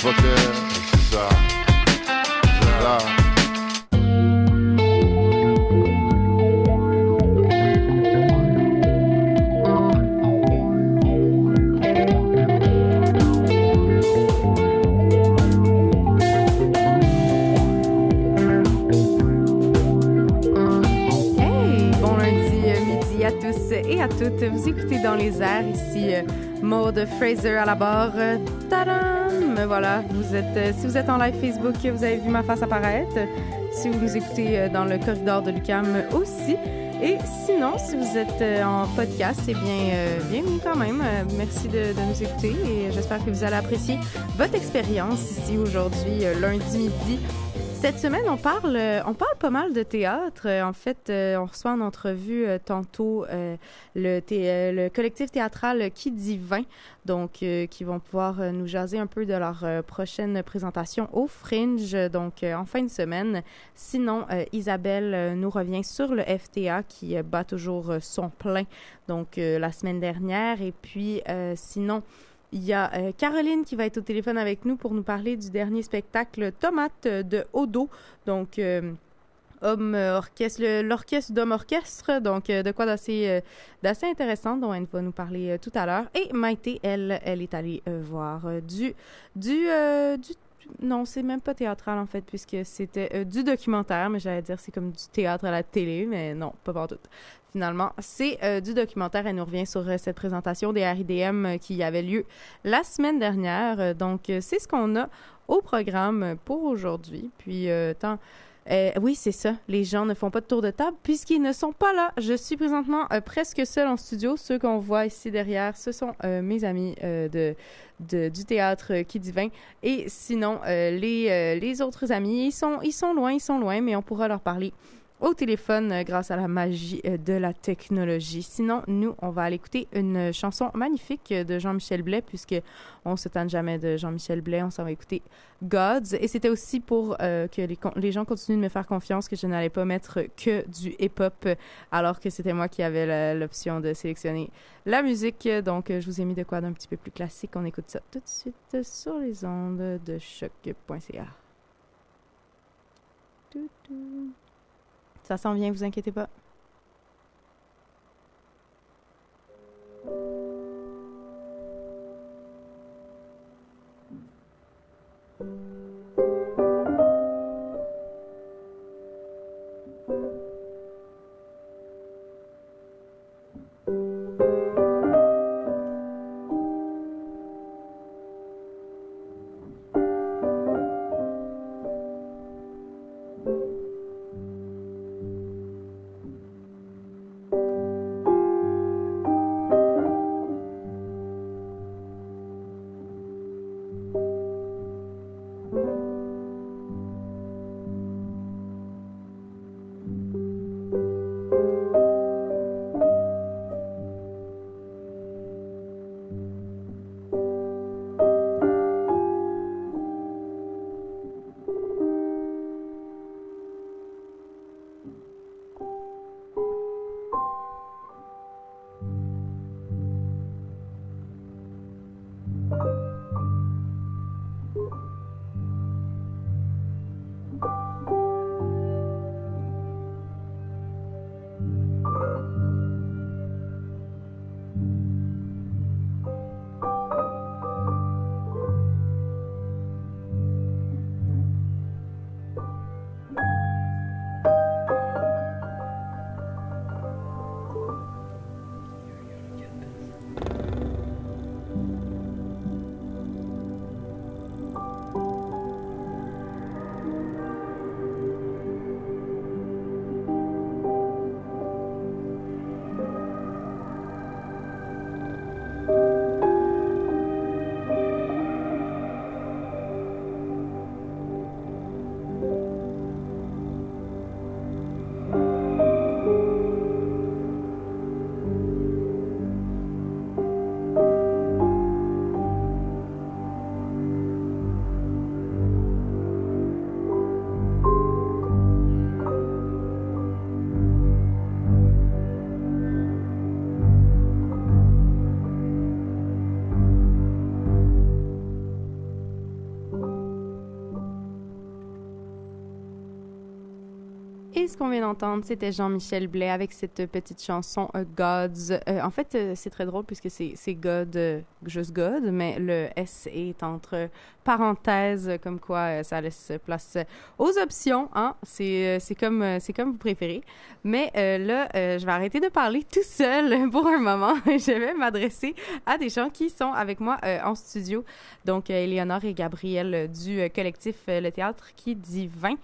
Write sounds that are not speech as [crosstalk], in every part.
Bon lundi euh, midi à tous et à toutes. Vous écoutez dans les airs ici euh, Maude Fraser à la barre. Me Voilà, euh, si vous êtes en live Facebook, vous avez vu ma face apparaître. Si vous nous écoutez euh, dans le corridor de Lucam aussi. Et sinon, si vous êtes euh, en podcast, eh bien, euh, bienvenue quand même. Euh, merci de, de nous écouter et j'espère que vous allez apprécier votre expérience ici aujourd'hui, euh, lundi midi. Cette semaine, on parle, euh, on parle pas mal de théâtre. Euh, En fait, euh, on reçoit en entrevue tantôt le, le collectif théâtral Qui dit 20, donc qui vont pouvoir nous jaser un peu de leur prochaine présentation au Fringe, donc en fin de semaine. Sinon, Isabelle nous revient sur le FTA qui bat toujours son plein, donc la semaine dernière. Et puis, sinon, il y a euh, Caroline qui va être au téléphone avec nous pour nous parler du dernier spectacle Tomate euh, de Odo. Donc, euh, homme orchestre, l'orchestre d'homme orchestre. Donc, de quoi d'assez d'assez intéressant dont elle va nous parler tout à l'heure. Et Maïté, elle, elle est allée voir du, du, non, c'est même pas théâtral en fait, puisque c'était du documentaire, mais j'allais dire c'est comme du théâtre à la télé, mais non, pas partout. Finalement, c'est euh, du documentaire. Elle nous revient sur euh, cette présentation des RIDM euh, qui avait lieu la semaine dernière. Euh, donc, c'est ce qu'on a au programme pour aujourd'hui. Puis, tant. oui, c'est ça. Les gens ne font pas de tour de table puisqu'ils ne sont pas là. Je suis présentement presque seule en studio. Ceux qu'on voit ici derrière, ce sont mes amis de, du théâtre qui divin. Et sinon, les, les autres amis, ils sont, ils sont loin, ils sont loin, mais on pourra leur parler au téléphone euh, grâce à la magie euh, de la technologie. Sinon, nous, on va aller écouter une chanson magnifique euh, de Jean-Michel Blais, puisque on se tente jamais de Jean-Michel Blais, on s'en va écouter Gods. Et c'était aussi pour euh, que les, gens continuent de me faire confiance que je n'allais pas mettre que du hip-hop, euh, alors que c'était moi qui avais l'option de sélectionner la musique. Donc, euh, je vous ai mis de quoi d'un petit peu plus classique. On écoute ça tout de suite euh, sur les ondes de choc.ca. Ça s'en vient, vous inquiétez pas. Qu'on vient d'entendre, c'était Jean-Michel Blais avec cette petite chanson euh, Gods. Euh, en fait, euh, c'est très drôle puisque c'est God, juste God, mais le S est entre parenthèses, comme quoi ça laisse place aux options. Hein? C'est comme, vous préférez. Mais là, je vais arrêter de parler tout seul [laughs] pour un moment. [laughs] je vais m'adresser à des gens qui sont avec moi en studio. Donc, Éléonore et Gabriel du collectif Le Théâtre qui dit 20.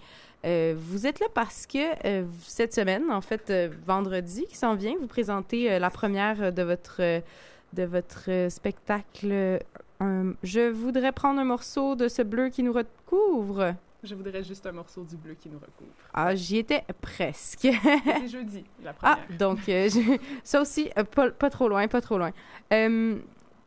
Euh, vous êtes là parce que euh, cette semaine, en fait, euh, vendredi qui s'en vient, vous présentez la première de votre, de votre spectacle. je voudrais prendre un morceau de ce bleu qui nous recouvre. Je voudrais juste un morceau du bleu qui nous recouvre. Ah, j'y étais presque. [laughs] C'est jeudi, la Ah, première. donc, euh, je- ça aussi, pas, pas trop loin, pas trop loin.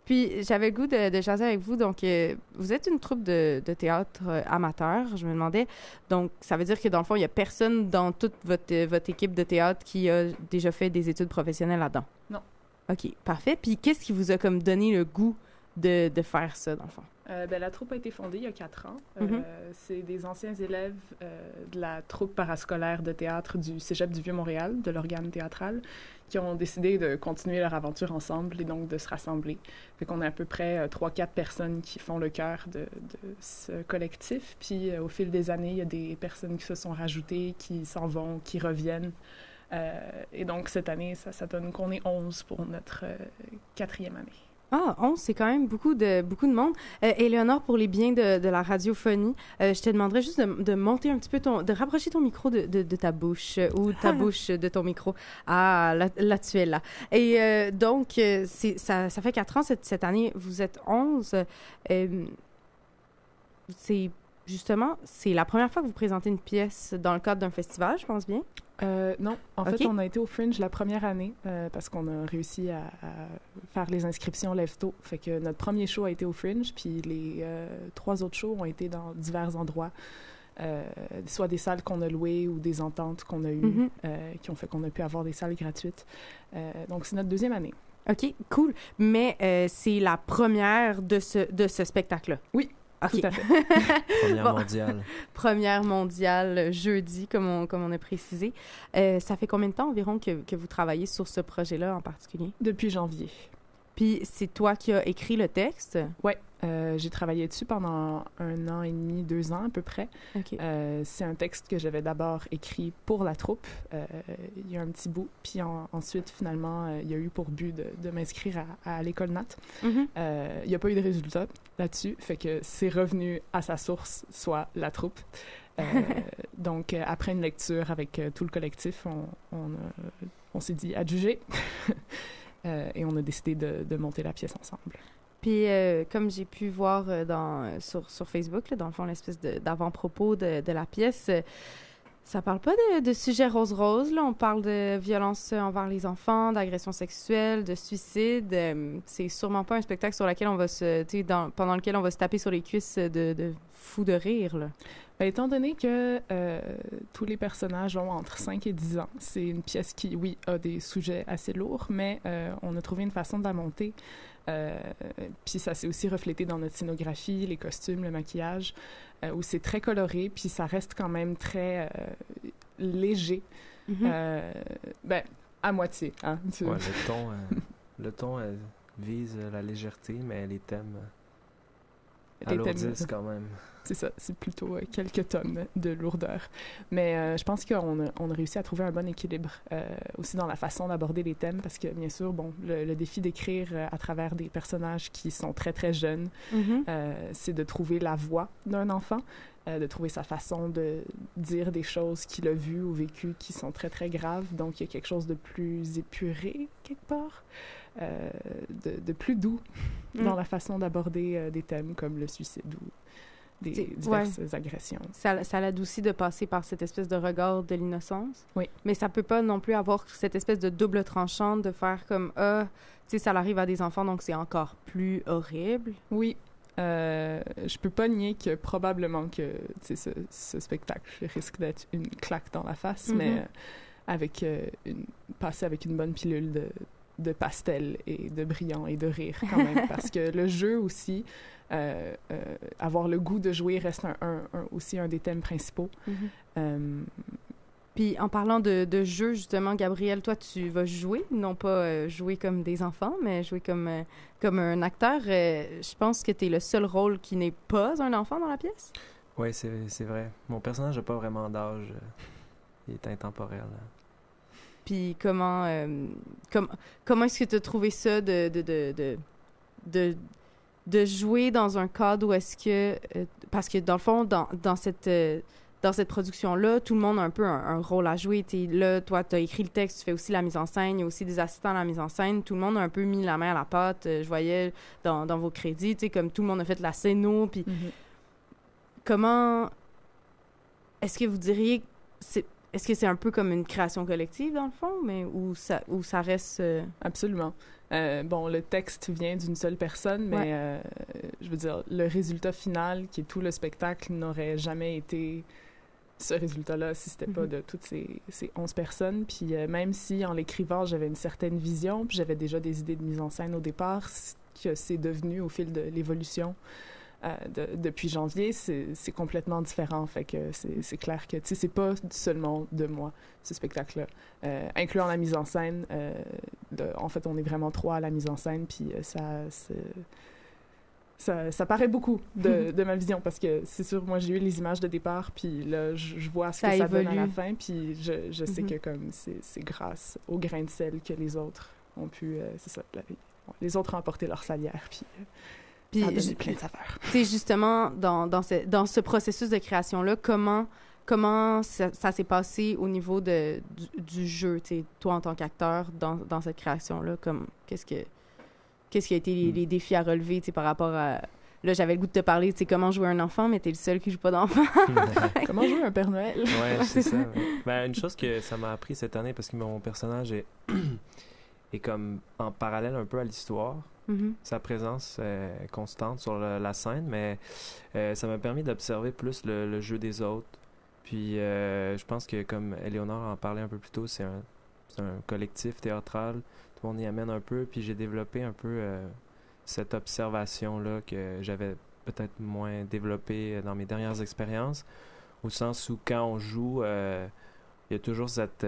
Puis, j'avais le goût de, de jaser avec vous. Donc, euh, vous êtes une troupe de, de théâtre euh, amateur, je me demandais. Donc, ça veut dire que dans le fond, il n'y a personne dans toute votre, euh, votre équipe de théâtre qui a déjà fait des études professionnelles là-dedans? Non. OK, parfait. Puis, qu'est-ce qui vous a comme donné le goût de, de faire ça, dans le fond? Euh, ben, la troupe a été fondée il y a quatre ans. Euh, Mhm. C'est des anciens élèves euh, de la troupe parascolaire de théâtre du Cégep du Vieux-Montréal, de l'organe théâtral, qui ont décidé de continuer leur aventure ensemble et donc de se rassembler. Fait qu'on a à peu près trois, quatre personnes qui font le cœur de, de ce collectif. Puis au fil des années, il y a des personnes qui se sont rajoutées, qui s'en vont, qui reviennent. Et donc cette année, ça, ça donne qu'on est 11 pour notre quatrième année. Ah, 11, c'est quand même beaucoup de, beaucoup de monde. Euh, Éléonore, pour les biens de, de la radiophonie, euh, je te demanderais juste de, de monter un petit peu ton... de rapprocher ton micro de, de, de ta bouche euh, ou ta bouche de ton micro. Ah, là, là tu es là. Et euh, donc, c'est, ça, ça fait quatre ans cette, cette année. Vous êtes 11. Euh, c'est justement, c'est la première fois que vous présentez une pièce dans le cadre d'un festival, je pense bien? Euh, non, en fait, on a été au Fringe la première année euh, parce qu'on a réussi à, à faire les inscriptions lève-tôt. Fait que notre premier show a été au Fringe, puis les euh, trois autres shows ont été dans divers endroits, soit des salles qu'on a louées ou des ententes qu'on a eues Mhm. qui ont fait qu'on a pu avoir des salles gratuites. Donc, c'est notre deuxième année. OK, cool. Mais c'est la première de ce, de ce spectacle-là? Oui, Tout à fait. [laughs] Première Bon. mondiale. première mondiale jeudi, comme on, comme on a précisé. Euh, ça fait combien de temps environ que, que vous travaillez sur ce projet-là en particulier? Depuis janvier. Puis c'est toi qui as écrit le texte? Ouais, euh, j'ai travaillé dessus pendant un an et demi, deux ans à peu près. OK. Euh, c'est un texte que j'avais d'abord écrit pour la troupe. Euh, il y a un petit bout. Puis en- ensuite, finalement, il y a eu pour but de, de m'inscrire à, à l'école NAT. Mhm. Euh, il n'y a pas eu de résultat là-dessus. Fait que c'est revenu à sa source, soit la troupe. [laughs] Donc, après une lecture avec tout le collectif, on, on, a- on s'est dit adjuger. Euh, et on a décidé de, monter la pièce ensemble. Puis euh, comme j'ai pu voir euh, sur, Facebook, dans le fond, l'espèce d'avant-propos de, la pièce, ça parle pas de, de sujets rose-rose. Là. On parle de violence envers les enfants, d'agression sexuelle, de suicide. Euh, c'est sûrement pas un spectacle sur lequel on va se, pendant lequel on va se taper sur les cuisses de, de fou de rire. Là. Ben, étant donné que euh, tous les personnages ont entre 5 et 10 ans, c'est une pièce qui, oui, a des sujets assez lourds, mais euh, on a trouvé une façon de la monter. Euh, puis ça s'est aussi reflété dans notre scénographie, les costumes, le maquillage, où c'est très coloré, puis ça reste quand même très euh, léger. Mhm. Euh, ben, à moitié. Hein, tu- Ouais, [laughs] le ton, euh, le ton euh, vise euh, la légèreté, mais les thèmes euh, Les thèmes- alourdissent quand même. C'est ça, c'est plutôt euh, quelques tonnes de lourdeur. Mais euh, je pense qu'on a, on a réussi à trouver un bon équilibre euh, aussi dans la façon d'aborder les thèmes, parce que bien sûr, bon, le, le défi d'écrire à travers des personnages qui sont très très jeunes, Mhm. euh, c'est de trouver la voix d'un enfant, de trouver sa façon de dire des choses qu'il a vues ou vécues qui sont très très graves. Donc il y a quelque chose de plus épuré quelque part, de, de plus doux Mm. dans la façon d'aborder des thèmes comme le suicide ou des diverses agressions. Ça, ça l'adoucit de passer par cette espèce de regard de l'innocence. Oui. Mais ça peut pas non plus avoir cette espèce de double tranchant de faire comme ah, tu sais, ça arrive à des enfants donc c'est encore plus horrible. Oui. Euh, je peux pas nier que probablement que ce, ce spectacle risque d'être une claque dans la face, mais euh, avec euh, une, passer avec une bonne pilule de, de pastel et de brillant et de rire quand même, [laughs] parce que le jeu aussi, euh, euh, avoir le goût de jouer reste un, un- un- aussi un des thèmes principaux. Euh, Puis en parlant de, de jeu, justement, Gabriel, toi, tu vas jouer, non pas jouer comme des enfants, mais jouer comme, comme un acteur. Je pense que tu es le seul rôle qui n'est pas un enfant dans la pièce? Oui, c'est c'est vrai. Mon personnage n'a pas vraiment d'âge. Il est intemporel. hein. Puis comment, euh, com- comment est-ce que tu as trouvé ça de, de, de, de, de, jouer dans un cadre où est-ce que... euh, parce que dans le fond, dans, dans cette... euh, dans cette production-là, tout le monde a un peu un, un rôle à jouer. T'es là, toi, tu as écrit le texte, tu fais aussi la mise en scène, il y a aussi des assistants à la mise en scène. Tout le monde a un peu mis la main à la pâte. Euh, Je voyais dans, dans vos crédits, tu sais, comme tout le monde a fait la scéno. Puis Mhm. comment est-ce que vous diriez c'est est-ce que c'est un peu comme une création collective dans le fond mais où ça où ça reste euh, Absolument. Euh, bon, le texte vient d'une seule personne, mais Ouais. euh, je veux dire, le résultat final, qui est tout le spectacle, n'aurait jamais été ce résultat-là si c'était pas Mhm. de toutes ces, ces 11 personnes. Puis euh, même si en l'écrivant, j'avais une certaine vision, puis j'avais déjà des idées de mise en scène au départ, ce que c'est devenu au fil de l'évolution euh, de- depuis janvier, c'est complètement différent. Fait que c'est clair que, c'est pas seulement de moi, ce spectacle-là. Euh, incluant la mise en scène, euh, de- en fait, on est vraiment trois à la mise en scène, puis ça, ça, ça paraît beaucoup de, [laughs] de ma vision, parce que c'est sûr, moi, j'ai eu les images de départ, puis là, je, je vois ce Ça que ça donne à la fin, puis je, je sais Mhm. que comme c'est grâce au grain de sel que les autres ont pu, c'est ça, la- les autres ont apporté leur salière, puis, puis ça plein de saveurs. tu sais justement dans dans ce dans ce processus de création là comment comment ça, ça s'est passé au niveau de du, du jeu tu sais toi en tant qu'acteur dans dans cette création là comme qu'est-ce que qu'est-ce qui a été les, Mm. les défis à relever tu sais par rapport à Là, j'avais le goût de te parler, tu sais, comment jouer un enfant, mais t'es le seul qui joue pas d'enfant. [laughs] Comment jouer un Père Noël? Ouais, c'est c'est ça. ouais. Ben, une chose que ça m'a appris cette année, parce que mon personnage est, [clears throat] est comme en parallèle un peu à l'histoire. Mhm. Sa présence constante sur la scène, mais euh, ça m'a permis d'observer plus le, jeu des autres. Puis euh, je pense que, comme Eleonore en parlait un peu plus tôt, c'est un, collectif théâtral. Tout le monde y amène un peu. Puis j'ai développé un peu euh, cette observation-là que j'avais peut-être moins développée dans mes dernières expériences. Au sens où quand on joue, il y a toujours cette,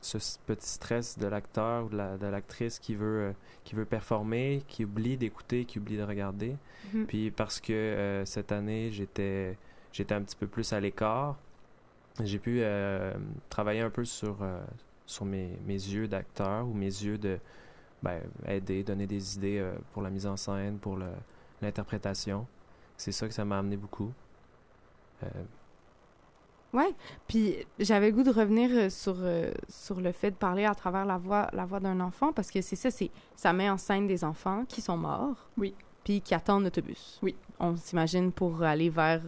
ce petit stress de l'acteur ou de la- de l'actrice qui veut euh, qui veut performer, qui oublie d'écouter, qui oublie de regarder. Mhm. Puis parce que euh, cette année, j'étais j'étais un petit peu plus à l'écart, j'ai pu euh, travailler un peu sur sur mes, mes yeux d'acteur ou mes yeux de ben, aider, donner des idées pour la mise en scène, pour l'interprétation. C'est ça que ça m'a amené beaucoup. Ouais. Puis j'avais le goût de revenir euh, sur, euh, sur le fait de parler à travers la voix, la voix d'un enfant, parce que c'est ça, c'est ça met en scène des enfants qui sont morts. Oui. Puis qui attendent l'autobus. Oui. On s'imagine pour aller vers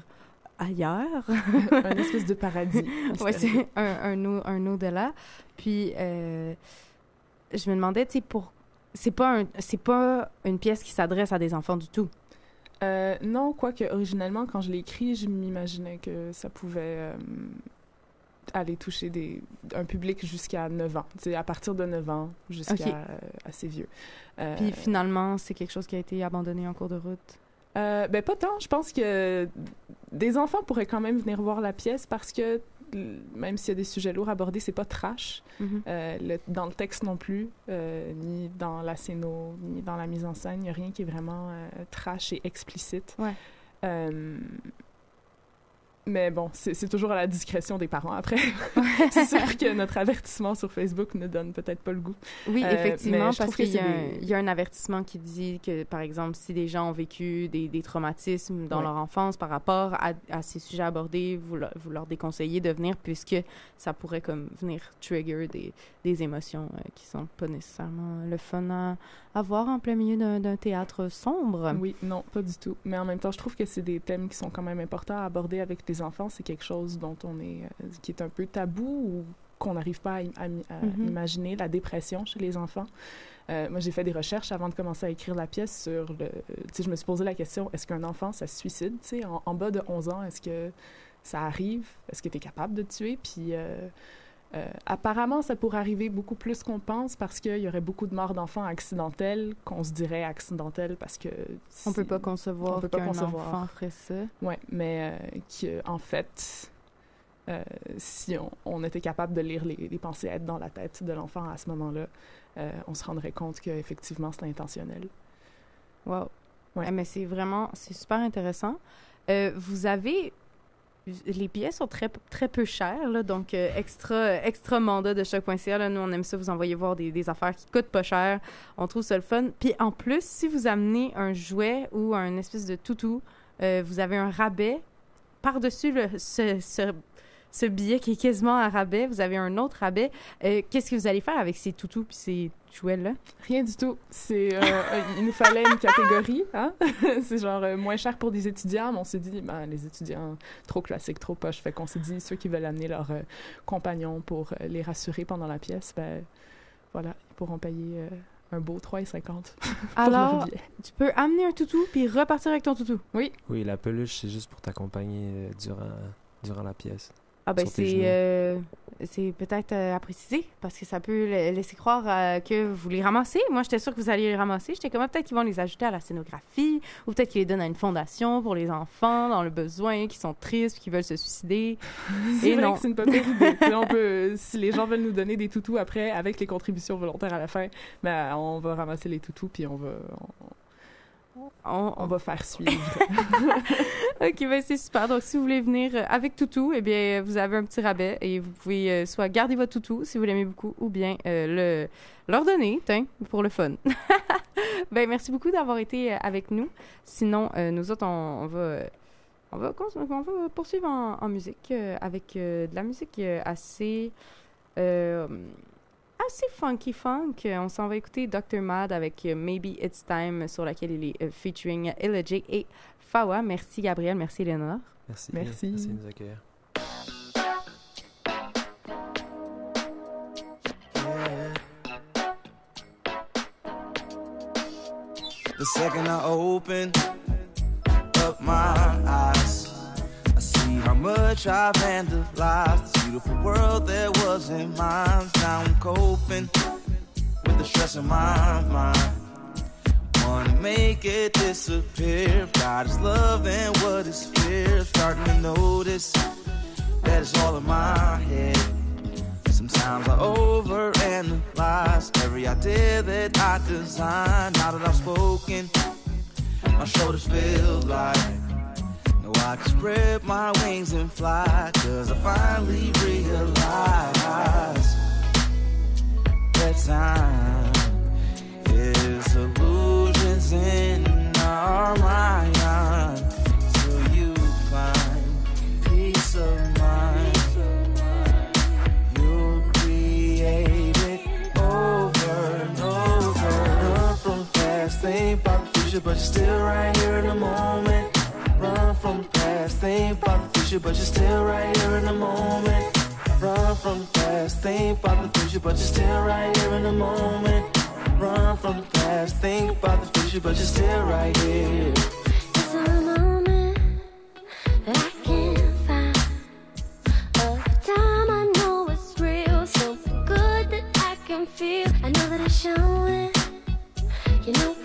ailleurs. [laughs] un espèce de paradis. [laughs] mystérieux. c'est un, un, au- un au-delà. Puis euh, je me demandais, tu sais, pour. C'est pas, un, c'est pas une pièce qui s'adresse à des enfants du tout. Euh, non, quoique originellement, quand je l'ai écrit, je m'imaginais que ça pouvait euh, aller toucher des, un public jusqu'à 9 ans. Sais, à partir de 9 ans jusqu'à euh, assez vieux. Puis finalement, c'est quelque chose qui a été abandonné en cours de route? ben pas tant. Je pense que des enfants pourraient quand même venir voir la pièce parce que même s'il y a des sujets lourds abordés, c'est pas trash. Mhm. Euh, le- dans le texte non plus, euh, ni dans la scéno, ni dans la mise en scène, il n'y a rien qui est vraiment euh, trash et explicite. Ouais. Mais bon, c'est toujours à la discrétion des parents après. [laughs] c'est sûr que notre avertissement sur Facebook ne donne peut-être pas le goût. Oui, Euh, effectivement, parce qu'il y, des- y a un avertissement qui dit que, par exemple, si des gens ont vécu des, des traumatismes dans Ouais. leur enfance par rapport à, à ces sujets abordés, vous, leur- vous leur déconseillez de venir puisque ça pourrait comme venir trigger des, des émotions euh, qui sont pas nécessairement le fun à, à voir en plein milieu d'un d'un théâtre sombre. Oui, non, pas du tout. Mais en même temps, je trouve que c'est des thèmes qui sont quand même importants à aborder avec les enfants. C'est quelque chose dont on est, euh, qui est un peu tabou ou qu'on n'arrive pas à, Mhm. imaginer, la dépression chez les enfants. Euh, moi, j'ai fait des recherches avant de commencer à écrire la pièce sur le... Tu sais, je me suis posé la question, est-ce qu'un enfant, ça se suicide? Tu sais, en, en bas de 11 ans, est-ce que ça arrive? Est-ce que tu es capable de tuer? Puis... euh, euh, apparemment, ça pourrait arriver beaucoup plus qu'on pense parce qu'il y aurait beaucoup de morts d'enfants accidentelles, qu'on se dirait accidentelles parce que... On peut si- pas concevoir on peut pas qu'un concevoir. enfant ferait ça. Ouais, mais euh, qui, euh, en fait, euh, si on, on était capable de lire les, les pensées être dans la tête de l'enfant à ce moment-là, on se rendrait compte qu'effectivement, c'est intentionnel. Wow. Ouais. Eh, mais c'est vraiment, c'est super intéressant. Vous avez, les billets sont très, peu chers, donc euh, extra, extra mandat de choc.ca. Là, nous, on aime ça vous envoyer voir des, affaires qui coûtent pas cher. On trouve ça le fun. Puis en plus, si vous amenez un jouet ou un espèce de toutou, euh, vous avez un rabais par-dessus ce billet qui est quasiment un rabais. Vous avez un autre rabais. Euh, Qu'est-ce que vous allez faire avec ces toutous puis ces jouets-là? Rien du tout. C'est, euh, euh, il nous fallait une catégorie. Hein? [laughs] c'est genre euh, moins cher pour des étudiants, mais on s'est dit, ben, les étudiants, trop classiques, trop poche. Fait qu'on s'est dit, ceux qui veulent amener leurs euh, compagnons pour euh, les rassurer pendant la pièce, ben voilà, ils pourront payer euh, un beau 3,50 [laughs] pour Alors, tu peux amener un toutou puis repartir avec ton toutou. Oui, la peluche, c'est juste pour t'accompagner durant, durant la pièce. Ah ben c'est euh, c'est peut-être euh, à préciser parce que ça peut la- laisser croire euh, que vous les ramassez. Moi, j'étais sûre que vous alliez les ramasser. J'étais comme ah, peut-être qu'ils vont les ajouter à la scénographie ou peut-être qu'ils les donnent à une fondation pour les enfants dans le besoin, qui sont tristes, qui veulent se suicider. [laughs] C'est Et vrai non. que c'est une pas idée. On peut, si les gens veulent nous donner des toutous après, avec les contributions volontaires à la fin, ben, on va ramasser les toutous puis on va, On, on va faire suivre. [laughs] ok, ben c'est super. Donc si vous voulez venir euh, avec toutou, eh bien vous avez un petit rabais et vous pouvez euh, soit garder votre toutou si vous l'aimez beaucoup ou bien euh, le leur donner, tiens, pour le fun. [laughs] ben merci beaucoup d'avoir été euh, avec nous. Sinon, euh, nous autres, on, on va on va, on va poursuivre en, en musique avec de la musique assez euh, assez funky funk. On s'en va écouter Dr. Mad avec euh, Maybe It's Time sur laquelle il est euh, featuring J et Fawa. Merci Gabriel, merci Léonore. Merci. Merci. Merci de nous accueillir. The second I open up my eyes, much I've vandalized. This beautiful world that wasn't mine. Now I'm coping with the stress in my mind. Wanna make it disappear. God is love and what is fear. Starting to notice that it's all in my head. Sometimes I overanalyze every idea that I design. Now that I've spoken, my shoulders feel light. Can spread my wings and fly. Cause I finally realize that time is illusions in our mind. Till you find peace of mind. You'll create it over and over. Run from past, think about the future, but you're still right here in the moment. From the past, think about the future, but you're still right here in the moment. Run from the past, think about the future, but you're still right here in the moment. Run from the past, think about the future, but you're still right here. It's a moment that I can't find. Of time I know it's real, something good that I can feel. I know that it's showing. You know it's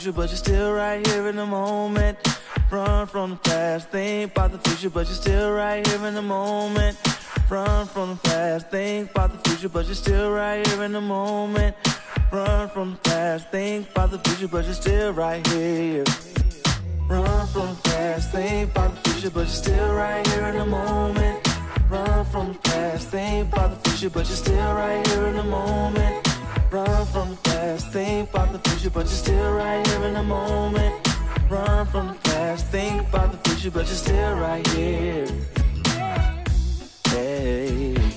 future, but you're still right here in the moment. Run from the past, think about the future, but you're still right here in the moment. Run from the past, think about the future, but you're still right here in the moment. Run from the past, think about the future, but you're still right here. Run from the past, think about the future, but you're still right here in the moment. Run from the past, think about the future, but you're still right here in the moment. Run from the past, think about the future, but you're still right here in the moment. Run from the past, think about the future, but you're still right here. Hey,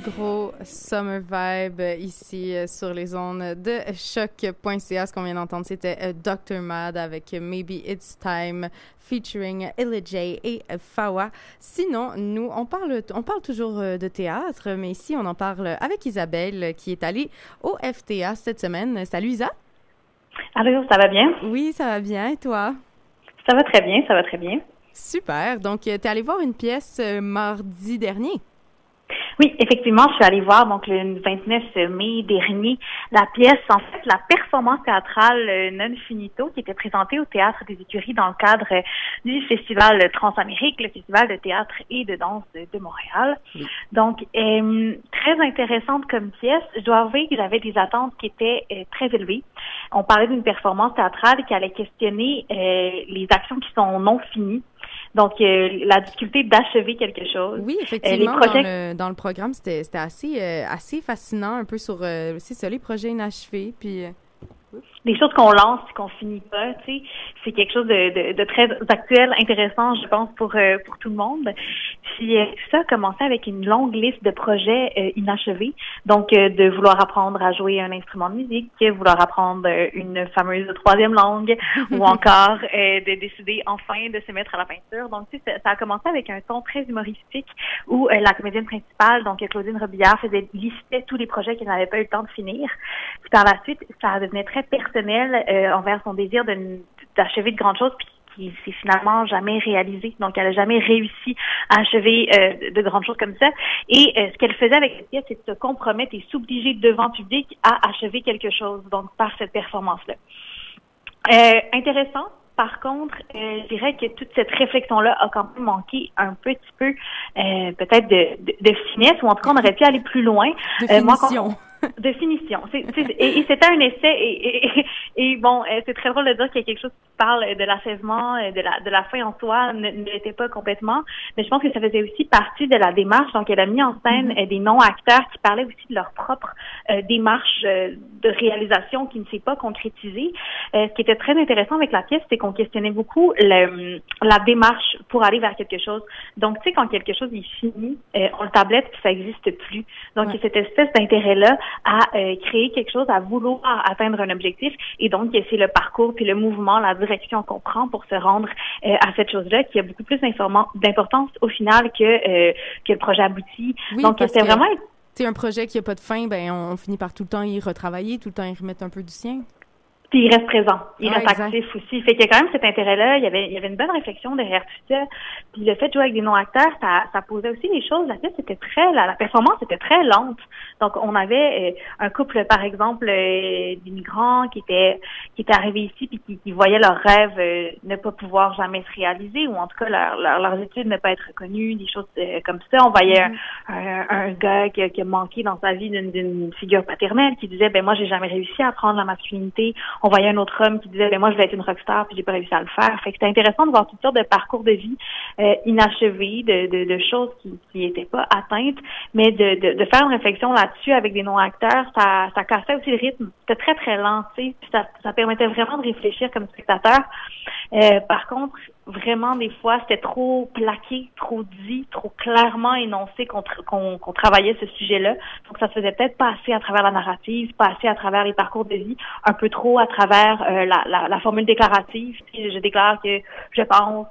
Gros summer vibe ici euh, sur les ondes de choc.ca. Ce qu'on vient d'entendre, c'était euh, Dr. Mad avec Maybe It's Time featuring Ella J et Fawa. Sinon, nous, on parle, on parle toujours euh, de théâtre, mais ici, on en parle avec Isabelle qui est allée au FTA cette semaine. Salut Isa. Allô, ça va bien? Oui, ça va bien. Et toi? Ça va très bien, ça va très bien. Super. Donc, tu es allé voir une pièce mardi dernier. Oui, effectivement, je suis allée voir donc le 29 mai dernier la pièce, en fait, la performance théâtrale euh, Non Finito qui était présentée au Théâtre des Écuries dans le cadre euh, du Festival Transamérique, le Festival de théâtre et de danse de, Montréal. Donc, euh, très intéressante comme pièce. Je dois avouer que j'avais des attentes qui étaient euh, très élevées. On parlait d'une performance théâtrale qui allait questionner euh, les actions qui sont non finies. Donc, euh, la difficulté d'achever quelque chose. Oui, Euh, effectivement, les projets... dans, le, dans le programme, c'était c'était assez, euh, assez fascinant, un peu sur euh, c'est ça, les projets inachevés. Puis, les choses qu'on lance et qu'on finit pas, tu sais, c'est quelque chose de, de, de très actuel, intéressant, je pense, pour euh, pour tout le monde. Puis euh, ça a commencé avec une longue liste de projets euh, inachevés, donc euh, de vouloir apprendre à jouer un instrument de musique, vouloir apprendre une fameuse troisième langue, [laughs] ou encore euh, de décider enfin de se mettre à la peinture. Donc tu sais, ça, ça a commencé avec un ton très humoristique où euh, la comédienne principale, donc Claudine Robillard, faisait listait tous les projets qu'elle n'avait pas eu le temps de finir. Puis par la suite, ça devenait très personnel euh, envers son désir d'achever de grandes choses, puis qui s'est finalement jamais réalisé. Donc, elle a jamais réussi à achever euh, de grandes choses comme ça. Et euh, ce qu'elle faisait avec cette pièce, c'est de se compromettre et s'obliger devant le public à achever quelque chose, donc par cette performance-là. Euh, intéressant. Par contre, je dirais que toute cette réflexion-là a quand même manqué un petit peu, euh, peut-être de, de, de finesse, ou en tout cas, on aurait pu aller plus loin. de Euh, moi, quand- [laughs] finition. de finition. Et et c'était un essai et, et, et bon, euh, c'est très drôle de dire qu'il y a quelque chose qui parle de l'achèvement, euh, de la, de la fin en soi, ne ne l'était pas complètement, mais je pense que ça faisait aussi partie de la démarche. Donc, elle a mis en scène euh, des non-acteurs qui parlaient aussi de leur propre euh, démarche euh, de réalisation qui ne s'est pas concrétisée. Euh, ce qui était très intéressant avec la pièce, c'est qu'on questionnait beaucoup le, la démarche pour aller vers quelque chose. Donc, tu sais, quand quelque chose est fini, euh, on le tablette puis ça n'existe plus. Donc, il y a cette espèce d'intérêt-là à euh, créer quelque chose, à vouloir atteindre un objectif. Et donc, c'est le parcours, puis le mouvement, la direction qu'on prend pour se rendre euh, à cette chose-là qui a beaucoup plus d'importance au final que, euh, que le projet abouti. Oui, donc, c'était vraiment sais, un projet qui n'a pas de fin, ben, on, on finit par tout le temps y retravailler, tout le temps y remettre un peu du sien. Puis il reste présent, il Ouais, reste exact. actif aussi. Fait qu'il y a quand même cet intérêt-là. Il y avait, il y avait une bonne réflexion derrière tout ça. Puis le fait de jouer avec des non-acteurs, ça, ça posait aussi les choses. La pièce était très, la, la performance était très lente. Donc on avait euh, un couple, par exemple, euh, d'immigrants qui étaient, qui étaient arrivés ici puis qui, qui voyaient leurs rêves euh, ne pas pouvoir jamais se réaliser ou en tout cas leur, leur- leurs études ne pas être reconnues, des choses euh, comme ça. On voyait un, un, un gars qui, a- qui a manqué dans sa vie d'une- figure paternelle qui disait ben moi j'ai jamais réussi à apprendre la masculinité. On voyait un autre homme qui disait ben moi je vais être une rockstar puis j'ai pas réussi à le faire. Fait que c'était intéressant de voir toutes sortes de parcours de vie euh, inachevés de, de, de choses qui qui étaient pas atteintes mais de, de, de faire une réflexion là-dessus avec des non acteurs ça cassait aussi le rythme c'était très très lent puis ça ça permettait vraiment de réfléchir comme spectateur euh, par contre, vraiment, des fois, c'était trop plaqué, trop dit, trop clairement énoncé qu'on tra- travaillait ce sujet-là. Donc, ça se faisait peut-être passer à travers la narrative, passer à travers les parcours de vie, un peu trop à travers euh, la, la, formule déclarative. Sais, Je déclare que je pense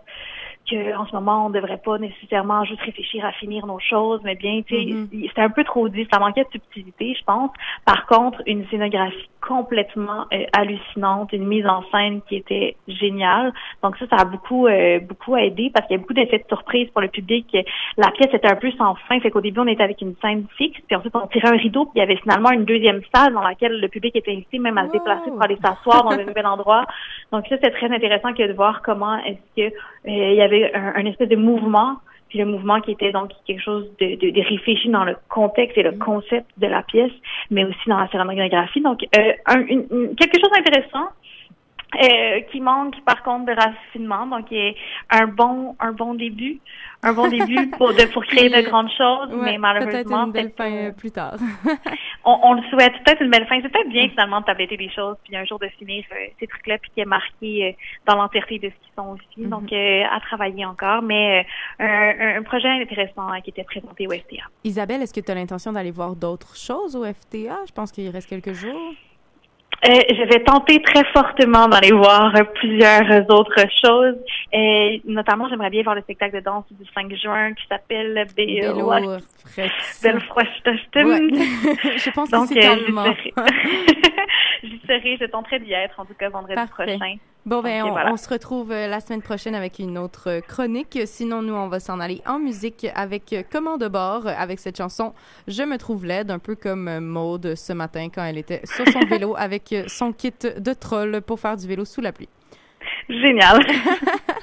que en ce moment on devrait pas nécessairement juste réfléchir à finir nos choses, mais bien, tu sais, Mhm. il- c'était un peu trop dit, ça manquait de subtilité, je pense. Par contre, une scénographie complètement euh, hallucinante, une mise en scène qui était géniale. Donc ça, ça a beaucoup euh, beaucoup aidé parce qu'il y a beaucoup d'effets de surprise pour le public. La pièce était un peu sans fin, fait qu'au début on était avec une scène fixe, puis ensuite on tirait un rideau, puis il y avait finalement une deuxième salle dans laquelle le public était invité même à se déplacer pour aller s'asseoir dans un nouvel endroit. Donc ça, c'est très intéressant que de voir comment est-ce que euh, il y avait un, un espèce de mouvement puis le mouvement qui était donc quelque chose de, de, de réfléchi dans le contexte et le concept de la pièce, mais aussi dans la scénographie. Donc, euh, un, une, une- quelque chose d'intéressant. Euh, qui manque par contre de raffinement, donc il y a un bon un bon début, un bon début [laughs] pour de pour créer de grandes choses, Ouais, mais malheureusement Peut-être une belle fin euh, plus tard. [laughs] on, on le souhaite peut-être une belle fin. C'est peut-être bien finalement de tabletter des choses, puis un jour de finir euh, ces trucs-là, puis qui est marqué dans l'entièreté de ce qu'ils sont aussi. Mhm. Donc euh, à travailler encore, mais euh, un, un projet intéressant euh, qui était présenté au FTA. Isabelle, est-ce que tu as l'intention d'aller voir d'autres choses au FTA? Je pense qu'il reste quelques jours. Euh, je vais tenter très fortement d'aller voir euh, plusieurs autres choses. Euh, notamment, j'aimerais bien voir le spectacle de danse du 5 juin qui s'appelle Vélo, Bel Fretz. Belfrostosten. Ouais. [laughs] Je pense que c'est euh, allemand. j'y serai. [laughs] j'y serai, je tenterai d'y être, en tout cas vendredi Parfait. prochain. Bon, ben, on, voilà. on se retrouve euh, la semaine prochaine avec une autre euh, chronique. Sinon, nous, on va s'en aller en musique avec euh, Comment de bord, avec cette chanson Je me trouve laide, un peu comme Maude ce matin quand elle était sur son [laughs] vélo avec son kit de troll pour faire du vélo sous la pluie. Génial. [laughs]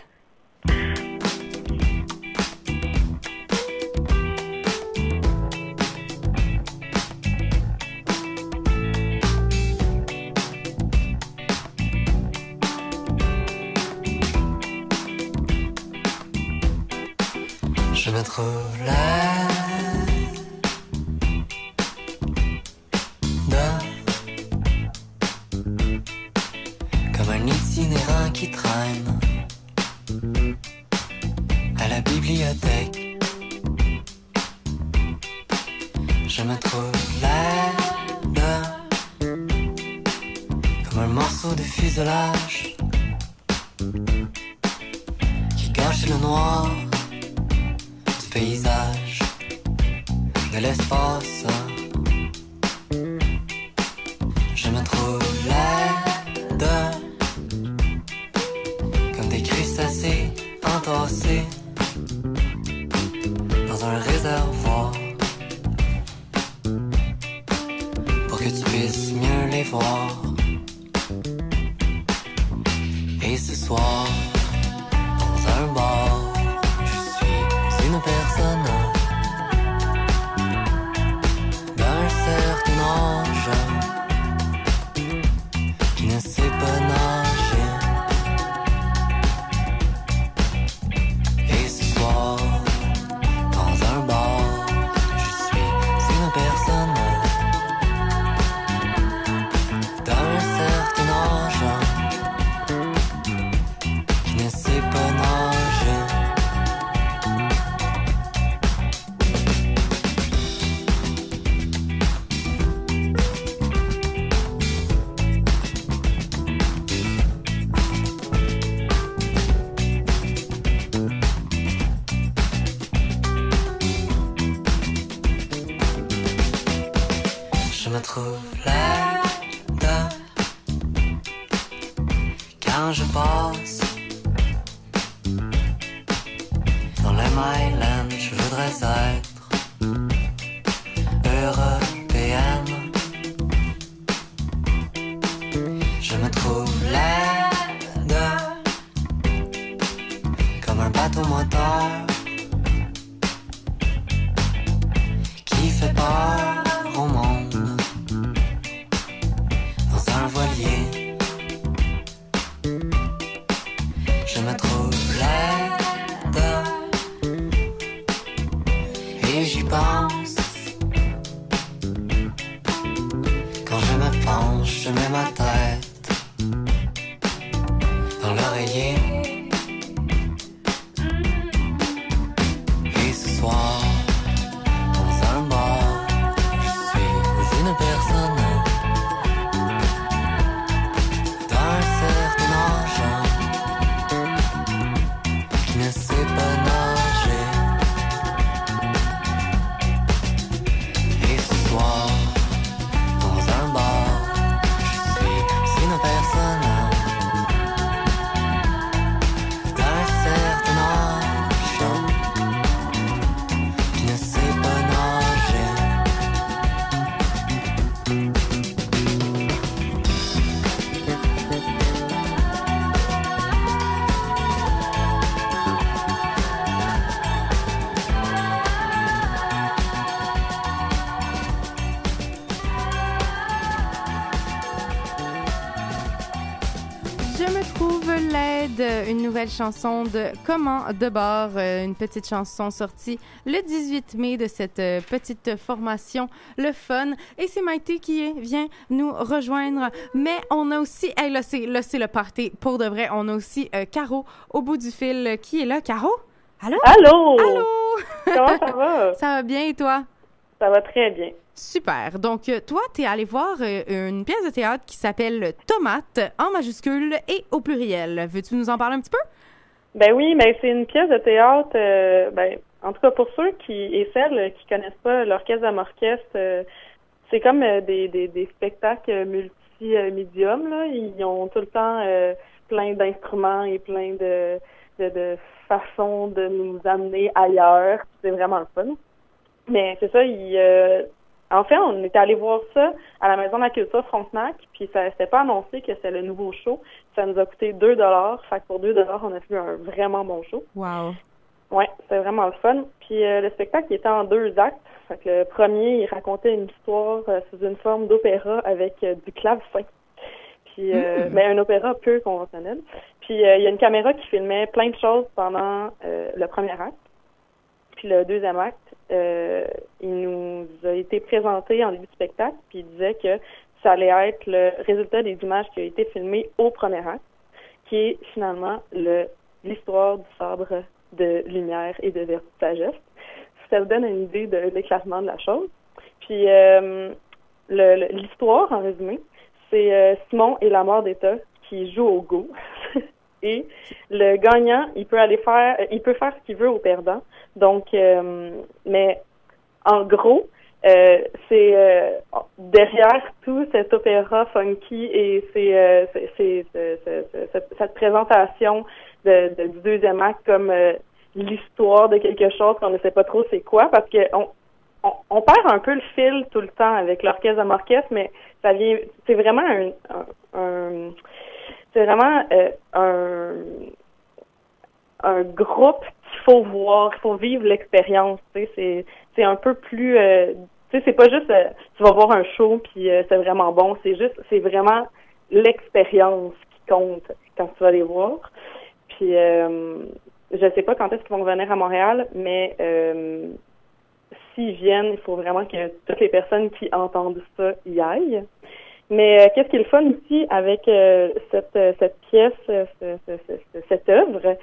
Je me trouve laide, une nouvelle chanson de Comment de bord, euh, une petite chanson sortie le 18 mai de cette euh, petite formation, le fun. Et c'est Maïté qui vient nous rejoindre. Mais on a aussi, hey, là c'est là c'est le party pour de vrai. On a aussi euh, Caro au bout du fil qui est là. Caro, allô? Allô? Allô? Comment ça va? [laughs] ça va bien et toi? Ça va très bien. Super. Donc, euh, toi, tu es allé voir euh, une pièce de théâtre qui s'appelle Tomate en majuscule et au pluriel. Veux-tu nous en parler un petit peu? Ben oui, mais c'est une pièce de théâtre. euh, ben, en tout cas, pour ceux qui et celles qui connaissent pas l'orchestre d'Amorchestre, euh, c'est comme euh, des, des, des spectacles multi-médiums. là. Ils ont tout le temps plein d'instruments et plein de, de, de façons de nous amener ailleurs. C'est vraiment le fun. Mais c'est ça, ils, euh, en fait, on était allé voir ça à la Maison de la Culture Frontenac, puis ça s'était pas annoncé que c'était le nouveau show. Ça nous a coûté 2 dollars. Fait que pour 2 dollars, on a fait un vraiment bon show. Wow. Ouais, c'était vraiment le fun. Puis euh, le spectacle il était en deux actes. Fait que le premier, il racontait une histoire euh, sous une forme d'opéra avec euh, du clavecin. Puis euh, Mm. mais un opéra peu conventionnel. Puis euh, il y a une caméra qui filmait plein de choses pendant euh, le premier acte. Puis le deuxième acte, euh, il nous a été présenté en début de spectacle, puis il disait que ça allait être le résultat des images qui ont été filmées au premier acte, qui est finalement le l'histoire du sabre de lumière et de vertu. Ça vous donne une idée de l'éclatement de la chose. Puis euh, l'histoire, en résumé, c'est euh, Simon et la mort d'État qui jouent au go. Et le gagnant, il peut aller faire, il peut faire ce qu'il veut au perdant. Donc, euh, mais en gros, euh, c'est euh, derrière tout cet opéra funky et c'est euh, c'est- cette, présentation de, du deuxième acte comme euh, l'histoire de quelque chose qu'on ne sait pas trop c'est quoi parce que on, on, on perd un peu le fil tout le temps avec l'orchestre de orchestre, mais ça vient c'est vraiment un, un- un- c'est vraiment euh, un un groupe qu'il faut voir, il faut vivre l'expérience. C'est un peu plus, euh, tu c'est pas juste euh, tu vas voir un show puis c'est vraiment bon. C'est juste, c'est vraiment l'expérience qui compte quand tu vas les voir. Puis je sais pas quand est-ce qu'ils vont venir à Montréal, mais s'ils viennent, il faut vraiment que toutes les personnes qui entendent ça y aillent. Mais euh, qu'est-ce qui est le fun aussi avec euh, cette, euh, cette pièce, euh, ce- ce- ce- ce- cette œuvre,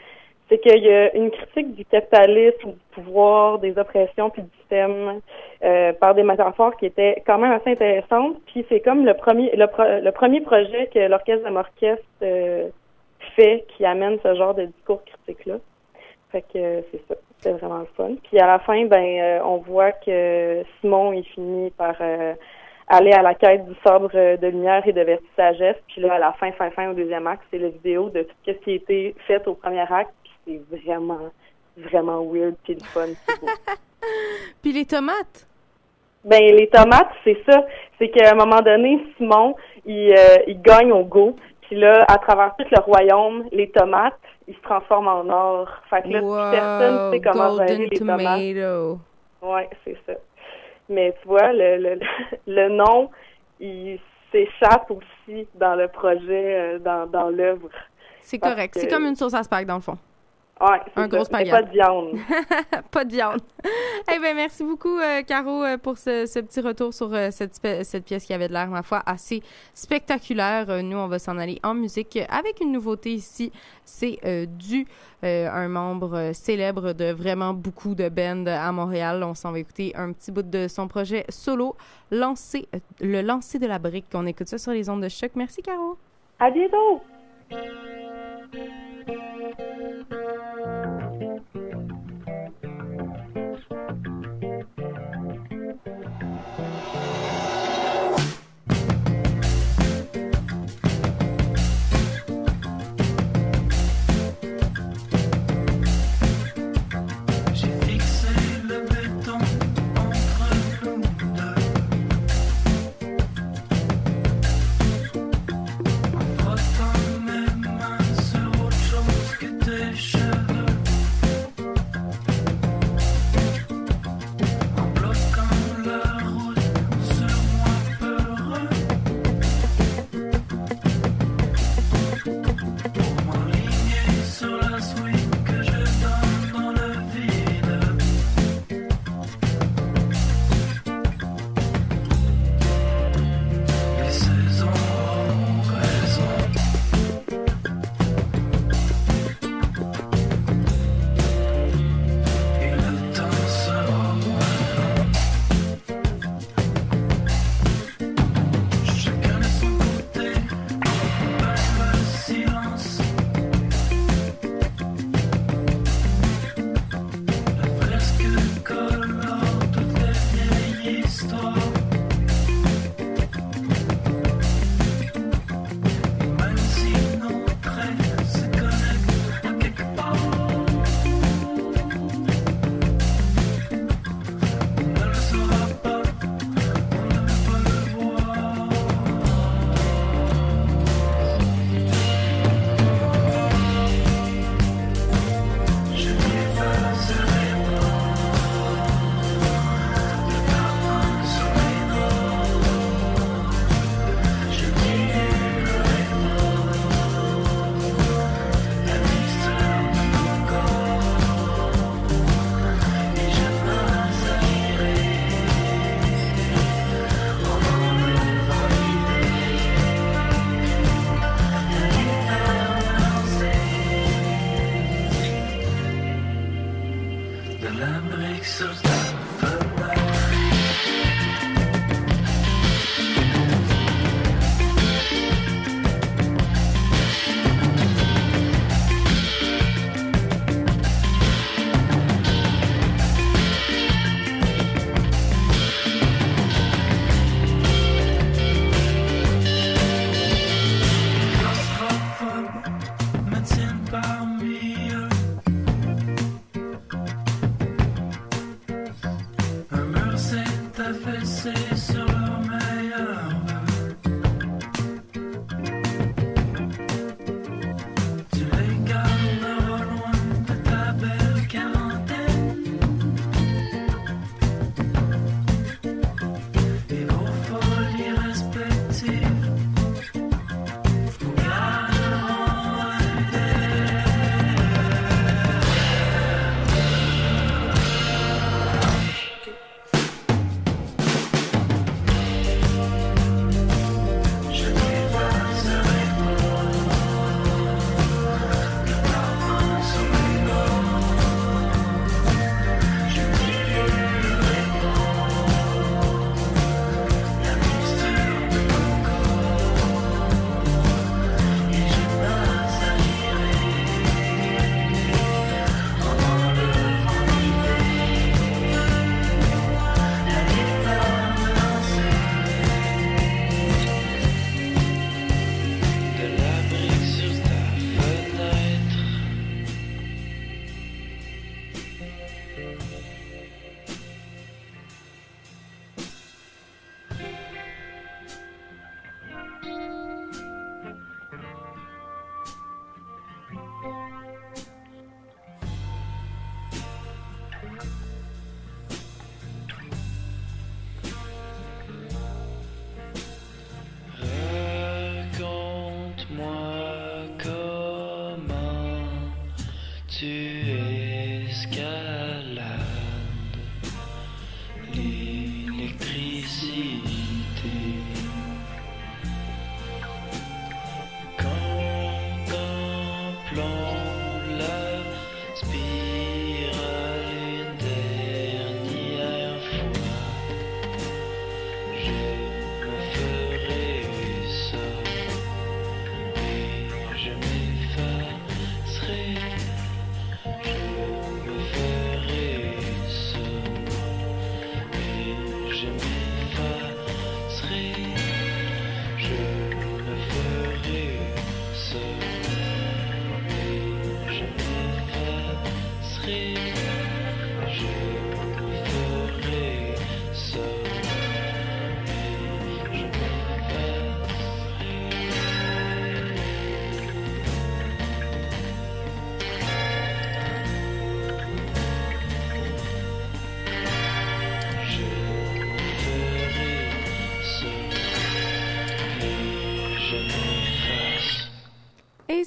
c'est qu'il y a une critique du capitalisme, du pouvoir, des oppressions, puis du système euh, par des métaphores qui étaient quand même assez intéressantes. Puis c'est comme le premier le, pro- le premier projet que l'orchestre de Orchestre euh, fait qui amène ce genre de discours critique-là. Fait que c'est ça. C'était vraiment le fun. Puis à la fin, ben on voit que Simon il finit par aller à la quête du sabre euh, de lumière et de vertu sagesse. Puis là, à la fin, fin, fin, au deuxième acte, c'est la vidéo de tout ce qui a été fait au premier acte. Puis c'est vraiment, vraiment weird puis le fun. [laughs] Puis les tomates? Ben les tomates, c'est ça. C'est qu'à un moment donné, Simon, il, euh, il gagne au go. Puis là, à travers tout le royaume, les tomates, ils se transforment en or. Fait que là, Wow, personne sait comment gérer les tomates. tomato. Ouais, c'est ça. Mais tu vois, le, le, [laughs] le nom, il s'échappe aussi dans le projet, euh, dans, dans l'œuvre. C'est correct. C'est comme une sauce à spag, dans le fond. Ouais, Un gros spaghetti. pas de viande. [laughs] pas de viande. [laughs] Eh ben merci beaucoup, euh, Caro, euh, pour ce, ce petit retour sur euh, cette, pièce qui avait de l'air, ma foi, assez spectaculaire. Euh, nous, on va s'en aller en musique avec une nouveauté ici. C'est du un membre célèbre de vraiment beaucoup de bands à Montréal. On s'en va écouter un petit bout de son projet solo, lancer, le lancer de la brique. On écoute ça sur les ondes de choc. Merci, Caro. À bientôt!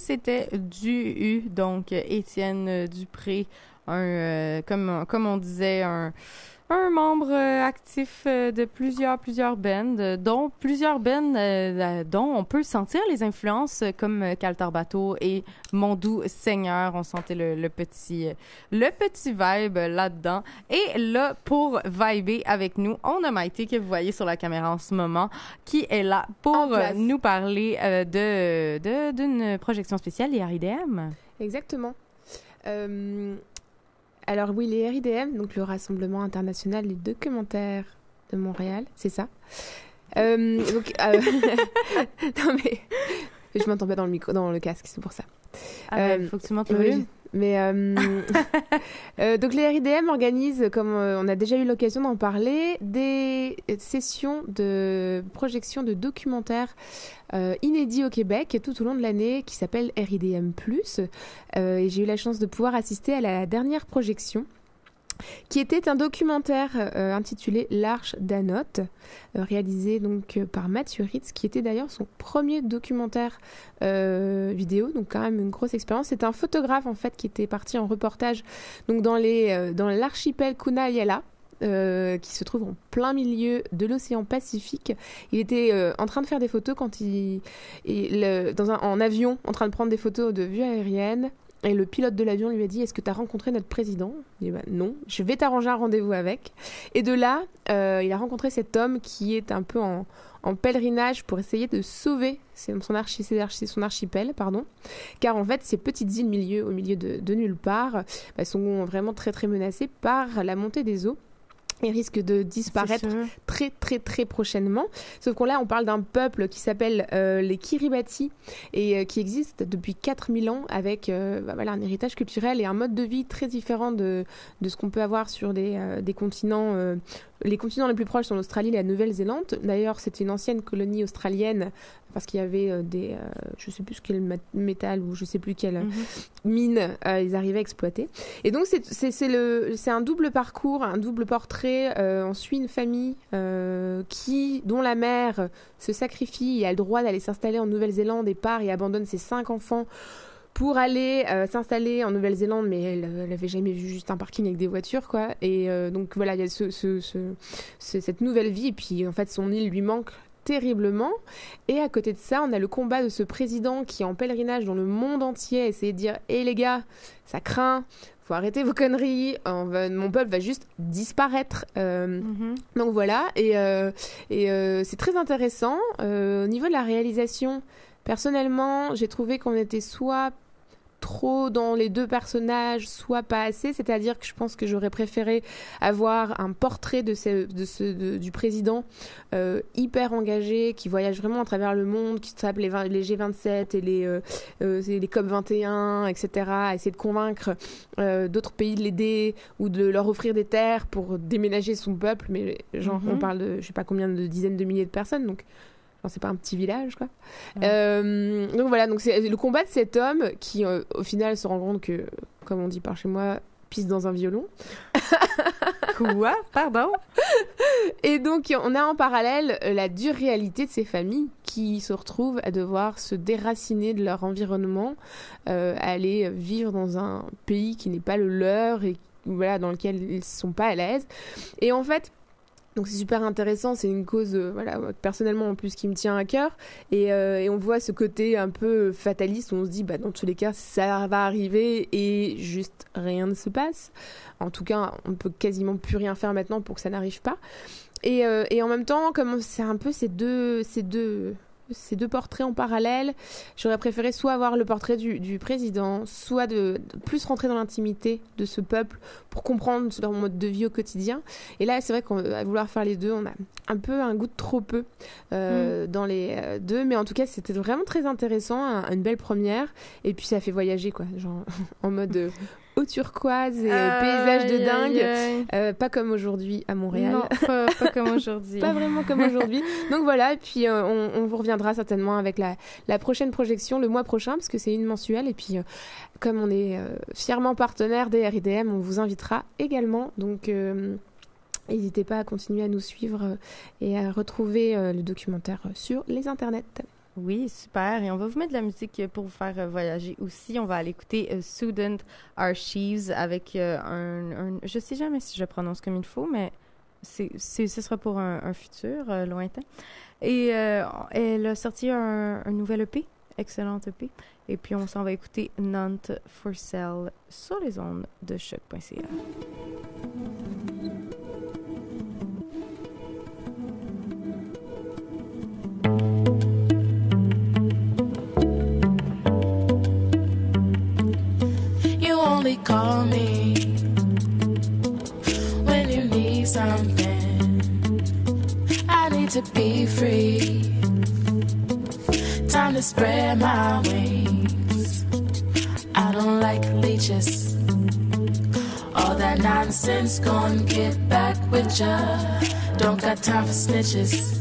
C'était du U, donc Étienne Dupré, un, euh, comme, comme on disait, un, un membre euh, actif euh, de plusieurs, plusieurs bands, euh, dont plusieurs bands dont on peut sentir les influences comme Caltar Bateau et Mon Doux Seigneur. On sentait le, le petit, le petit vibe là-dedans. Et là, pour vibrer avec nous, on a Maïté que vous voyez sur la caméra en ce moment, qui est là pour nous parler de de- d'une projection spéciale, les RIDM. Exactement. Euh, alors oui, les RIDM, donc le Rassemblement international des documentaires de Montréal, c'est ça. Euh, donc, euh, [laughs] non mais je m'entends pas dans le micro, dans le casque, c'est pour ça. Ah ben, faut que tu montes le volume. Mais euh, [laughs] euh, donc les RIDM organisent, comme euh, on a déjà eu l'occasion d'en parler, des sessions de projection de documentaires euh, inédits au Québec tout au long de l'année qui s'appelle RIDM+. Et j'ai eu la chance de pouvoir assister à la dernière projection qui était un documentaire euh, intitulé L'Arche d'Anote, euh, réalisé donc euh, par Mathieu Ritz, qui était d'ailleurs son premier documentaire vidéo, donc quand même une grosse expérience. C'est un photographe en fait qui était parti en reportage donc dans les dans l'archipel Kunayala. qui se trouve en plein milieu de l'océan Pacifique. Il était en train de faire des photos quand il, dans un, en avion, en train de prendre des photos de vue aérienne. Et le pilote de l'avion lui a dit Est-ce que tu as rencontré notre président? Il dit bah, Non, je vais t'arranger un rendez-vous avec. Et de là, euh, il a rencontré cet homme qui est un peu en, pèlerinage pour essayer de sauver son, archipel. pardon. Car en fait, ces petites îles milieu, au milieu de, de nulle part bah, sont vraiment très très menacées par la montée des eaux et risquent de disparaître très très très prochainement. Sauf qu'on là, on parle d'un peuple qui s'appelle euh, les Kiribati et euh, qui existe depuis 4000 ans avec euh, bah, voilà, un héritage culturel et un mode de vie très différent de, de ce qu'on peut avoir sur des, des continents. Les continents les plus proches sont l'Australie et la Nouvelle-Zélande. D'ailleurs, c'était une ancienne colonie australienne parce qu'il y avait euh, des, euh, je sais plus quel métal ou je sais plus quelle Mhm. mine euh, ils arrivaient à exploiter. Et donc c'est c'est c'est le c'est un double parcours, un double portrait. Euh, on suit une famille qui dont la mère se sacrifie et a le droit d'aller s'installer en Nouvelle-Zélande et part et abandonne ses cinq enfants pour aller euh, s'installer en Nouvelle-Zélande, mais elle, elle avait jamais vu juste un parking avec des voitures, quoi. Et euh, donc voilà, il y a ce, ce- ce- ce- cette nouvelle vie, et puis en fait son île lui manque terriblement. Et à côté de ça, on a le combat de ce président qui est en pèlerinage dans le monde entier, à essayer de dire, hé les gars, ça craint. Faut arrêter vos conneries. Va- mon peuple va juste disparaître. Euh, donc voilà, et, euh, et euh, c'est très intéressant. Au niveau de la réalisation, personnellement, j'ai trouvé qu'on était soit trop dans les deux personnages, soit pas assez. C'est-à-dire que je pense que j'aurais préféré avoir un portrait de ce, de ce, de- du président euh, hyper engagé, qui voyage vraiment à travers le monde, qui tape les, 20 les G27 et les, euh, euh, les COP 21, etc. à essayer de convaincre d'autres pays de l'aider ou de leur offrir des terres pour déménager son peuple. Mais genre, Mhm. on parle de je sais pas combien de dizaines de milliers de personnes, donc genre, c'est pas un petit village, quoi. Euh, donc voilà, donc c'est le combat de cet homme qui, euh, au final, se rend compte que, comme on dit par chez moi, pisse dans un violon. [laughs] Quoi? Pardon? Et donc, on a en parallèle euh, la dure réalité de ces familles qui se retrouvent à devoir se déraciner de leur environnement, euh, aller vivre dans un pays qui n'est pas le leur et voilà, dans lequel ils ne sont pas à l'aise. Et en fait, Donc c'est super intéressant, c'est une cause euh, voilà personnellement en plus qui me tient à cœur et, euh, et on voit ce côté un peu fataliste où on se dit bah dans tous les cas ça va arriver et juste rien ne se passe. En tout cas, on peut quasiment plus rien faire maintenant pour que ça n'arrive pas. Et, euh, en même temps, comme c'est un peu ces deux ces deux ces deux portraits en parallèle, j'aurais préféré soit avoir le portrait du, du président, soit de, de plus rentrer dans l'intimité de ce peuple pour comprendre leur mode de vie au quotidien. Et là, c'est vrai qu'à vouloir faire les deux, on a un peu un goût de trop peu euh, dans les euh, deux. Mais en tout cas, c'était vraiment très intéressant, un- une belle première. Et puis, ça fait voyager, quoi. Genre [laughs] en mode euh, eau turquoise et euh, paysage de dingue. Euh, pas comme aujourd'hui à Montréal. Non, pas, pas comme aujourd'hui. [laughs] Pas vraiment comme aujourd'hui. Donc voilà, et puis euh, on, on vous reviendra certainement avec la, la prochaine projection le mois prochain, parce que c'est une mensuelle. Et puis, euh, comme on est fièrement partenaire des RIDM, on vous invitera également. Donc, n'hésitez pas à continuer à nous suivre et à retrouver le documentaire sur les internets. Oui, super. Et on va vous mettre de la musique pour vous faire euh, voyager aussi. On va aller écouter euh, Student Archives avec euh, un, un- Je sais jamais si je prononce comme il faut, mais c'est, c'est- ce sera pour un, futur euh, lointain. Et euh, elle a sorti un, nouvel EP, excellent EP. Et puis on s'en va écouter Nantes for Sale sur les ondes de choc.ca. time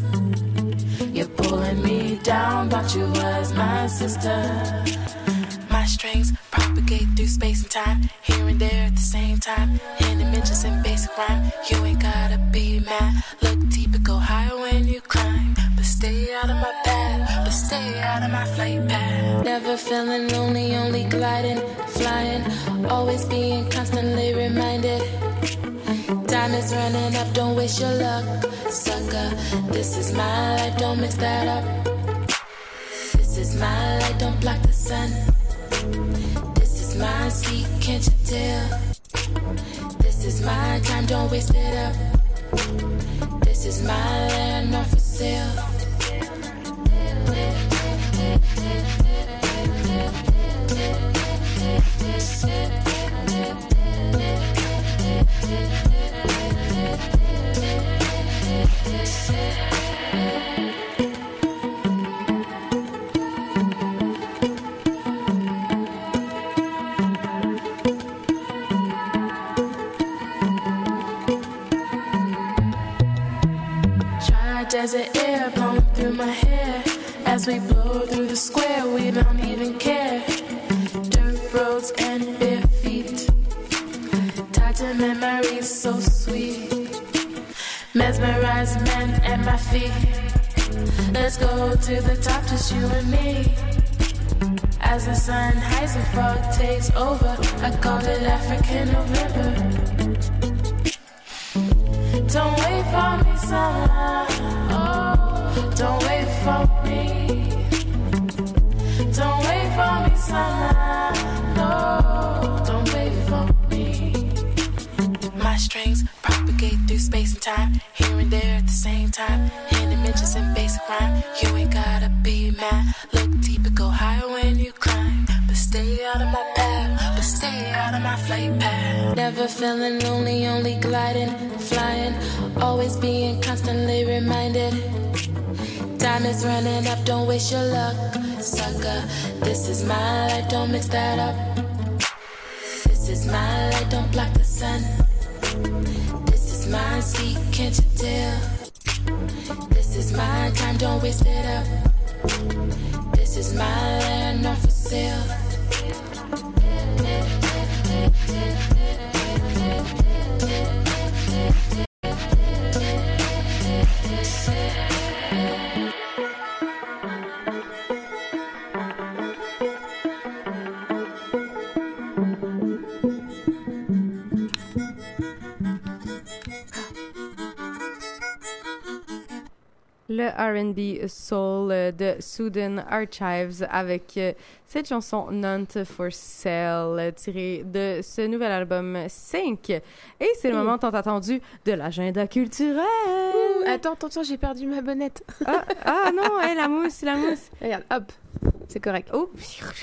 memories so sweet. Mesmerized men at my feet. Let's go to the top, just you and me. As the sun hides and fog takes over, I called it African November. Don't wait for me, summer. Oh, don't wait for me. Don't wait for me, summer. My strings propagate through space and time, here and there at the same time. In dimensions and basic rhyme, you ain't gotta be mad. Look deep and go higher when you climb. But stay out of my path, but stay out of my flight path. Never feeling lonely, only gliding, flying. Always being constantly reminded. Time is running up, don't waste your luck, sucker. This is my life, don't mix that up. This is my light, don't block the sun. This is my seat, can't you tell? This is my time, don't waste it up. This is my land, not for sale. Le R&B soul de Sudan Archives avec euh, cette chanson Not for Sale tirée de ce nouvel album Sync. Et c'est le moment tant attendu de l'agenda culturel. Ouh, attends, attends, attends, j'ai perdu ma bonnette. Ah, ah non, hey, la mousse, la mousse. Regarde, hop, c'est correct. Oh,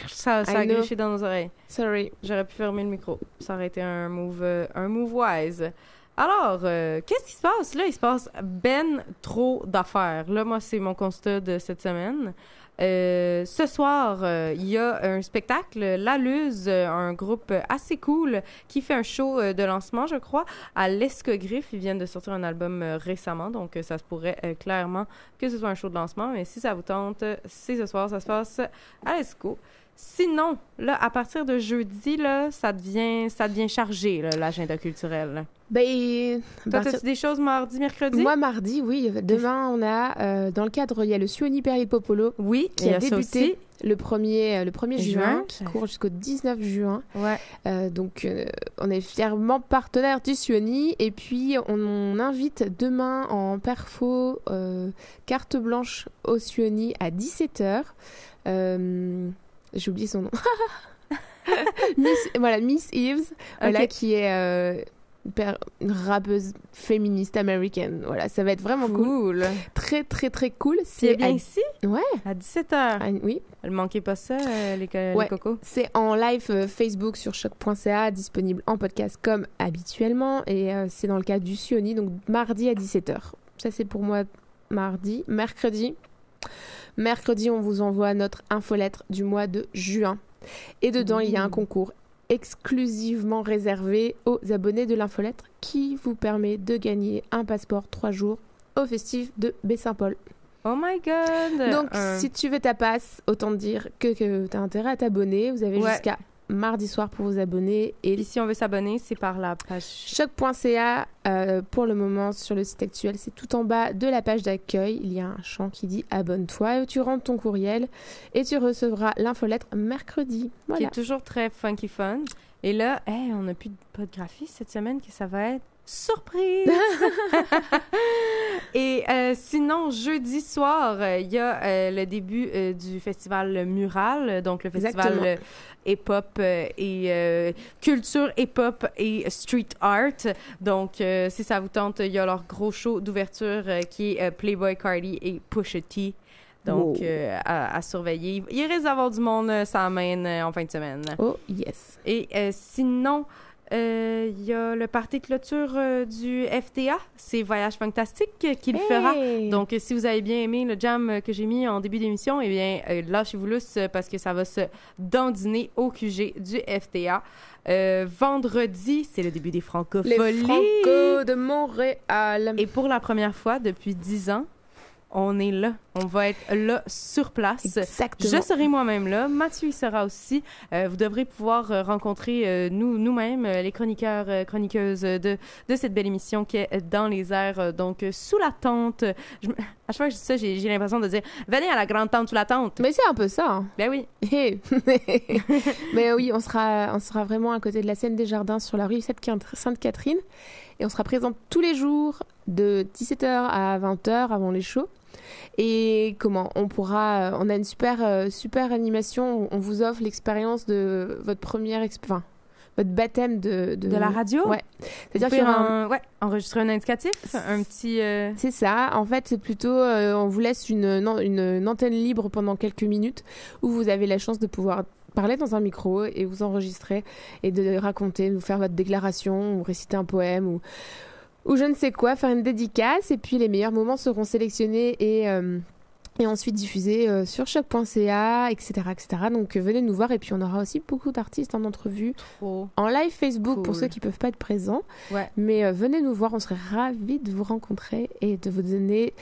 ça, ça a know. glitché dans nos oreilles. Sorry. J'aurais pu fermer le micro. Ça aurait été un move, euh, un move wise. Alors, euh, qu'est-ce qui se passe? Là, il se passe ben trop d'affaires. Là, moi, c'est mon constat de cette semaine. Euh, ce soir, euh, il y a un spectacle, La Luz, un groupe assez cool qui fait un show de lancement, je crois, à l'Escogriffe. Ils viennent de sortir un album récemment, donc ça se pourrait clairement que ce soit un show de lancement. Mais si ça vous tente, c'est ce soir, ça se passe à l'Esco. Sinon, là, à partir de jeudi, là, ça devient, ça devient chargé, l'agenda culturel. Ben, Toi, partir- t'as-tu des choses mardi, mercredi? Moi, mardi, oui. Demain, on a, euh, dans le cadre, il y a le Suoni Peri Popolo. Oui, qui a débuté le 1er, euh, le 1er Juin. qui court jusqu'au 19 juin. Ouais. Euh, donc, euh, on est fièrement partenaire du Suoni. Et puis, on, on invite demain en perfo carte blanche au Suoni à 17h. J'ai oublié son nom. [laughs] Miss, voilà, Miss Eves, voilà, qui est euh, une rappeuse féministe américaine. Voilà, ça va être vraiment cool. Cool. Très, très, très cool. C'est bien à- ici? Ouais. À 17h. oui. Ne manquez pas ça, euh, les, co- les Ouais, cocos? C'est en live euh, Facebook sur choc.ca, disponible en podcast comme habituellement. Et euh, c'est dans le cadre du Sioni, donc mardi à 17h. Ça, c'est pour moi mardi. Mercredi. Mercredi, on vous envoie notre infolettre du mois de juin. Et dedans, il y a un concours exclusivement réservé aux abonnés de l'infolettre qui vous permet de gagner un passeport 3 jours au festif de Baie-Saint-Paul. Oh my god! Donc, Un- si tu veux ta passe, autant te dire que, que tu as intérêt à t'abonner. Vous avez Ouais. jusqu'à mardi soir pour vous abonner. Et si on veut s'abonner, c'est par la page. choc.ca, euh, pour le moment, sur le site actuel, c'est tout en bas de la page d'accueil. Il y a un champ qui dit abonne-toi. Tu rentres ton courriel et tu recevras l'infolettre mercredi. Qui est toujours très funky fun. Et là, hey, on n'a plus de pas de graphiste cette semaine, que ça va être surprise! [laughs] [laughs] Et euh, sinon, jeudi soir, euh, il y a euh, le début du festival Mural, donc le festival hip-hop et culture hip-hop et street art. Donc, si ça vous tente, il y a leur gros show d'ouverture qui est Playboy Cardi et Pusha T. Donc, Wow. euh, à, à surveiller. Il risque d'avoir du monde ça amène euh, en fin de semaine. Oh, yes. Et euh, sinon, il y a le party de clôture euh, du FTA. C'est Voyage Fantastique euh, qui le fera. Hey! Donc, euh, si vous avez bien aimé le jam euh, que j'ai mis en début d'émission, eh bien, euh, lâchez-vous lousse euh, parce que ça va se dandiner au QG du FTA. Euh, vendredi, c'est le début des Les francopholies. Franco de Montréal. Et pour la première fois depuis 10 ans, on est là. On va être là sur place. Exactement. Je serai moi-même là. Mathieu y sera aussi. Euh, vous devrez pouvoir euh, rencontrer euh, nous, nous-mêmes, les chroniqueurs, chroniqueuses de, de cette belle émission qui est dans les airs, donc sous la tente. Je à chaque fois que je dis ça, j'ai j'ai l'impression de dire Venez à la grande tente sous la tente. Mais c'est un peu ça. hein. Ben oui. [laughs] Mais oui, on sera, on sera vraiment à côté de la scène des jardins sur la rue Sainte- Sainte-Catherine. Et on sera présent tous les jours de 17h à 20h avant les shows. Et comment On pourra. On a une super, euh, super animation. On vous offre l'expérience de votre première. Enfin, votre baptême de. De la radio? Ouais. C'est-à-dire qu'il y aura un- ouais, enregistrer un indicatif, un petit. euh, C'est ça. En fait, c'est plutôt, euh, on vous laisse une, une antenne libre pendant quelques minutes où vous avez la chance de pouvoir parler dans un micro et vous enregistrer et de raconter, nous faire votre déclaration ou réciter un poème ou, ou je ne sais quoi, faire une dédicace. Et puis les meilleurs moments seront sélectionnés et, euh, et ensuite diffusés euh, sur choc.ca, etc., etc. Donc euh, venez nous voir et puis on aura aussi beaucoup d'artistes en entrevue Trop. en live Facebook pour ceux qui peuvent pas être présents. Ouais. Mais venez nous voir, on serait ravis de vous rencontrer et de vous donner.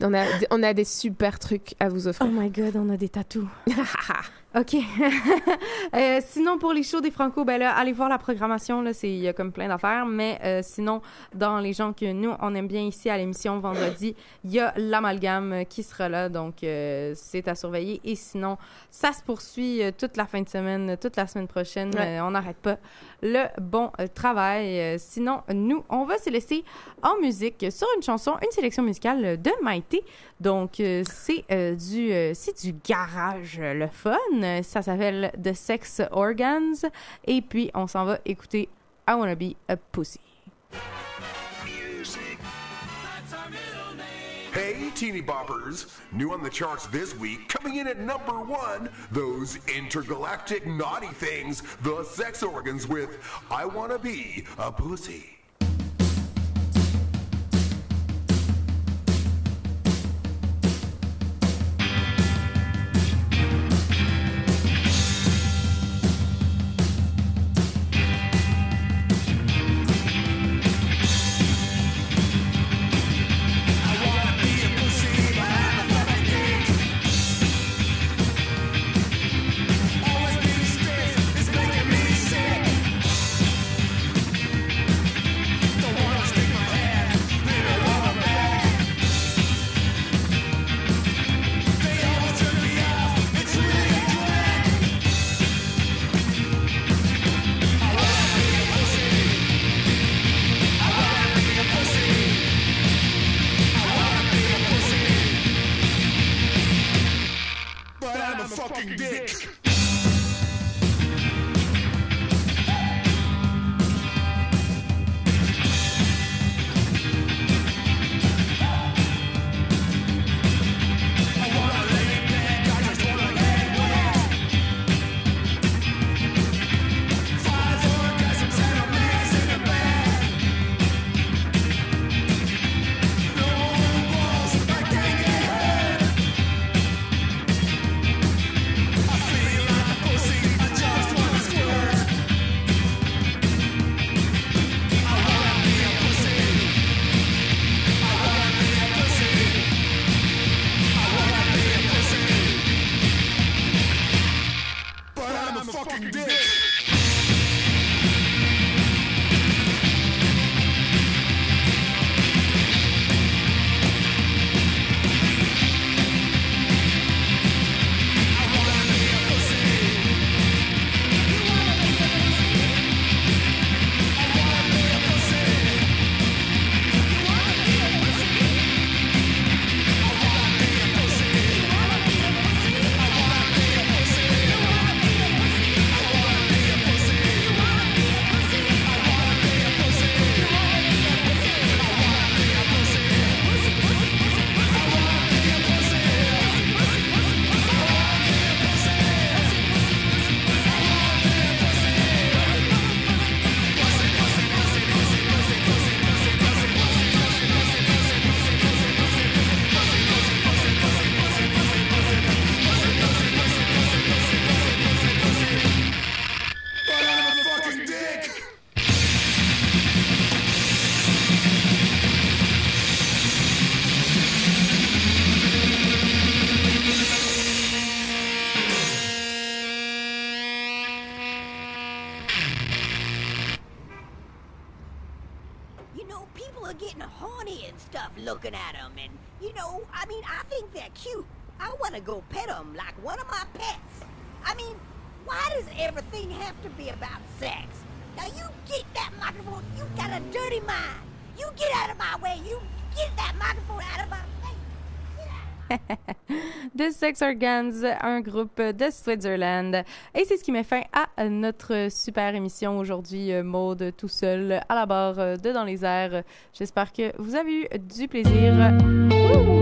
On a, on a des super trucs à vous offrir. Oh my god, on a des tatous. [laughs] OK. [laughs] Euh, sinon, pour les shows des Franco, ben là, allez voir la programmation. Là, c'est, il y a comme plein d'affaires. Mais euh, sinon, dans les gens que nous, on aime bien ici à l'émission vendredi, il y a l'amalgame qui sera là. Donc, euh, c'est à surveiller. Et sinon, ça se poursuit toute la fin de semaine, toute la semaine prochaine. Ouais. On n'arrête pas le bon euh, travail. Euh, sinon, nous, on va se laisser en musique sur une chanson, une sélection musicale de Maïté Donc, euh, c'est du, c'est du garage, le fun. Ça s'appelle The Sex Organs. Et puis, on s'en va écouter I Wanna Be a Pussy. Hey, teeny boppers! New on the charts this week, coming in at number one, those intergalactic naughty things, the sex organs with I Wanna Be a Pussy. Go pet them like one of my pets. I mean, why does everything have to be about sex? Now you get that microphone. You got a dirty mind. You get out of my way. You get that microphone out of my The [laughs] Sex Organs, un groupe de Switzerland. Et c'est ce qui met fin à notre super émission aujourd'hui, euh, Maude tout seul à la barre euh, de Dans les airs. J'espère que vous avez eu du plaisir. Et